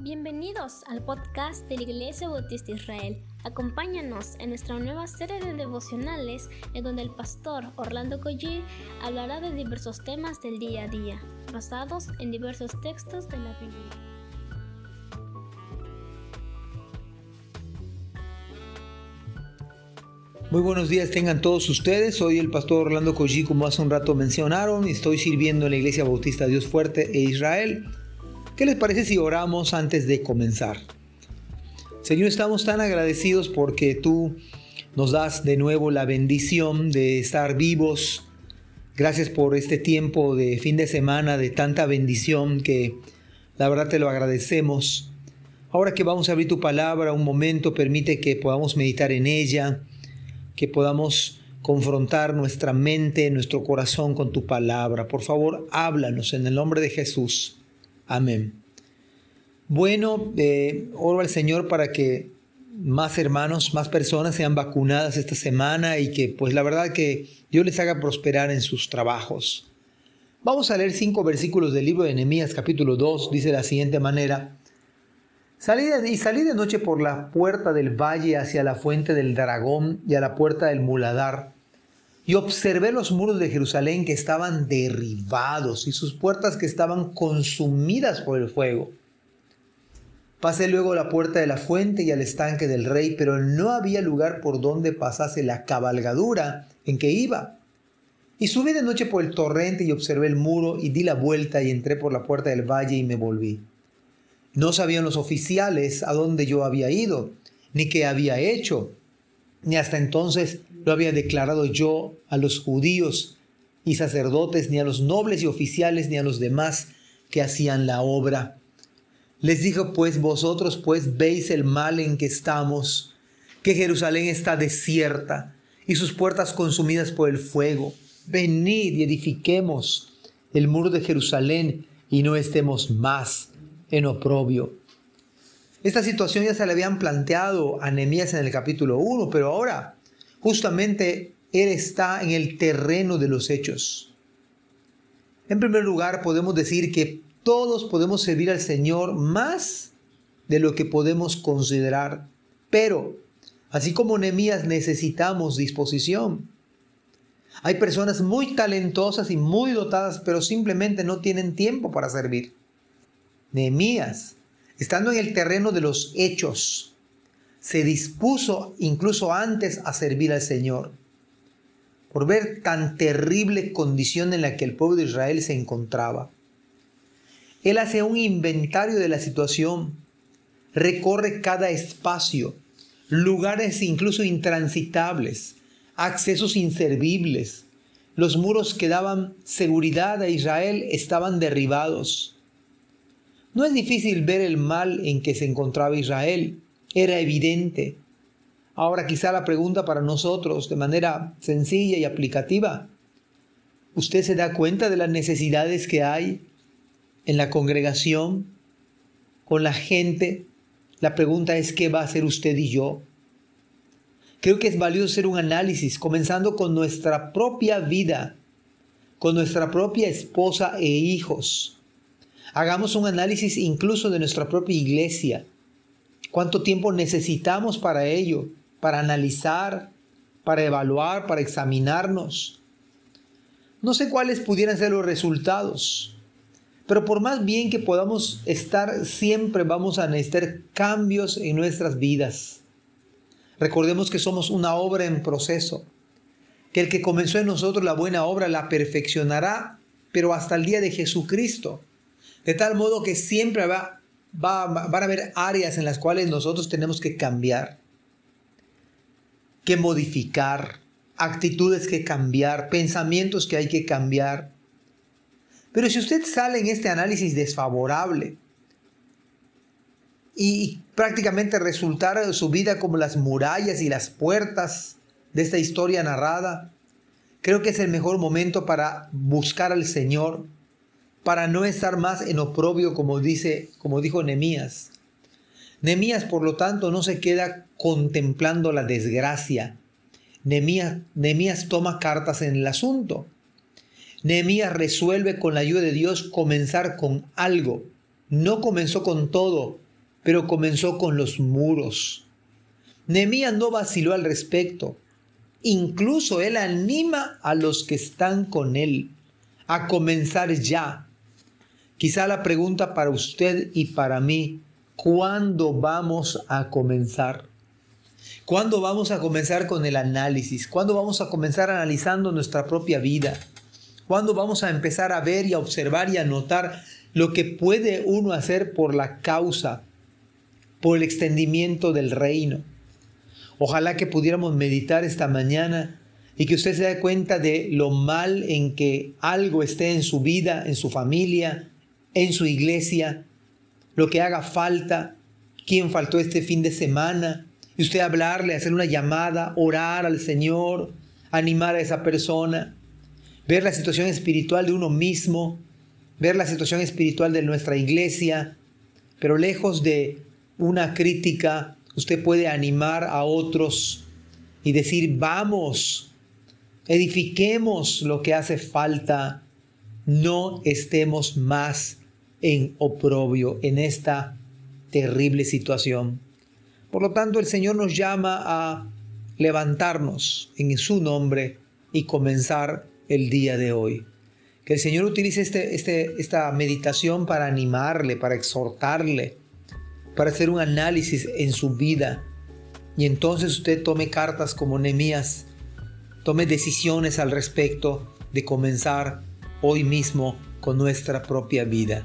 Bienvenidos al podcast de la Iglesia Bautista Israel. Acompáñanos en nuestra nueva serie de devocionales en donde el pastor Orlando Collie hablará de diversos temas del día a día, basados en diversos textos de la Biblia. Muy buenos días tengan todos ustedes. Soy el pastor Orlando Collie, como hace un rato mencionaron. Estoy sirviendo en la Iglesia Bautista Dios Fuerte e Israel. ¿Qué les parece si oramos antes de comenzar? Señor, estamos tan agradecidos porque tú nos das de nuevo la bendición de estar vivos. Gracias por este tiempo de fin de semana de tanta bendición que la verdad te lo agradecemos. Ahora que vamos a abrir tu palabra un momento, permite que podamos meditar en ella que podamos confrontar nuestra mente, nuestro corazón con tu palabra. Por favor, háblanos en el nombre de Jesús. Amén. Bueno, eh, oro al Señor para que más hermanos, más personas sean vacunadas esta semana y que pues la verdad que Dios les haga prosperar en sus trabajos. Vamos a leer cinco versículos del libro de Nehemías capítulo 2, dice de la siguiente manera. Salí de, y salí de noche por la puerta del valle hacia la fuente del dragón y a la puerta del muladar, y observé los muros de Jerusalén que estaban derribados y sus puertas que estaban consumidas por el fuego. Pasé luego a la puerta de la fuente y al estanque del rey, pero no había lugar por donde pasase la cabalgadura en que iba. Y subí de noche por el torrente y observé el muro y di la vuelta y entré por la puerta del valle y me volví. No sabían los oficiales a dónde yo había ido, ni qué había hecho, ni hasta entonces lo había declarado yo a los judíos y sacerdotes, ni a los nobles y oficiales, ni a los demás que hacían la obra. Les dijo, pues vosotros pues veis el mal en que estamos, que Jerusalén está desierta y sus puertas consumidas por el fuego. Venid y edifiquemos el muro de Jerusalén y no estemos más en oprobio. Esta situación ya se le habían planteado a Nehemías en el capítulo 1, pero ahora justamente él está en el terreno de los hechos. En primer lugar, podemos decir que todos podemos servir al Señor más de lo que podemos considerar, pero así como Nehemías necesitamos disposición. Hay personas muy talentosas y muy dotadas, pero simplemente no tienen tiempo para servir. Nehemías, estando en el terreno de los hechos, se dispuso incluso antes a servir al Señor, por ver tan terrible condición en la que el pueblo de Israel se encontraba. Él hace un inventario de la situación, recorre cada espacio, lugares incluso intransitables, accesos inservibles. Los muros que daban seguridad a Israel estaban derribados. No es difícil ver el mal en que se encontraba Israel, era evidente. Ahora quizá la pregunta para nosotros de manera sencilla y aplicativa. ¿Usted se da cuenta de las necesidades que hay en la congregación, con la gente? La pregunta es, ¿qué va a hacer usted y yo? Creo que es valioso hacer un análisis, comenzando con nuestra propia vida, con nuestra propia esposa e hijos. Hagamos un análisis incluso de nuestra propia iglesia. ¿Cuánto tiempo necesitamos para ello? Para analizar, para evaluar, para examinarnos. No sé cuáles pudieran ser los resultados, pero por más bien que podamos estar, siempre vamos a necesitar cambios en nuestras vidas. Recordemos que somos una obra en proceso, que el que comenzó en nosotros la buena obra la perfeccionará, pero hasta el día de Jesucristo. De tal modo que siempre va, va, van a haber áreas en las cuales nosotros tenemos que cambiar, que modificar, actitudes que cambiar, pensamientos que hay que cambiar. Pero si usted sale en este análisis desfavorable y prácticamente resultara su vida como las murallas y las puertas de esta historia narrada, creo que es el mejor momento para buscar al Señor, para no estar más en oprobio como dice, como dijo Nemías. Nemías, por lo tanto, no se queda contemplando la desgracia. Nemías, toma cartas en el asunto. Nemías resuelve con la ayuda de Dios comenzar con algo. No comenzó con todo, pero comenzó con los muros. Nehemías no vaciló al respecto. Incluso él anima a los que están con él a comenzar ya. Quizá la pregunta para usted y para mí, ¿cuándo vamos a comenzar? ¿Cuándo vamos a comenzar con el análisis? ¿Cuándo vamos a comenzar analizando nuestra propia vida? ¿Cuándo vamos a empezar a ver y a observar y a notar lo que puede uno hacer por la causa, por el extendimiento del reino? Ojalá que pudiéramos meditar esta mañana y que usted se dé cuenta de lo mal en que algo esté en su vida, en su familia, en su iglesia, lo que haga falta, quién faltó este fin de semana, y usted hablarle, hacer una llamada, orar al Señor, animar a esa persona, ver la situación espiritual de uno mismo, ver la situación espiritual de nuestra iglesia, pero lejos de una crítica, usted puede animar a otros y decir, vamos, edifiquemos lo que hace falta, no estemos más en oprobio en esta terrible situación. Por lo tanto, el Señor nos llama a levantarnos en su nombre y comenzar el día de hoy. Que el Señor utilice este, este, esta meditación para animarle, para exhortarle, para hacer un análisis en su vida. Y entonces usted tome cartas como Nehemías, tome decisiones al respecto de comenzar hoy mismo con nuestra propia vida.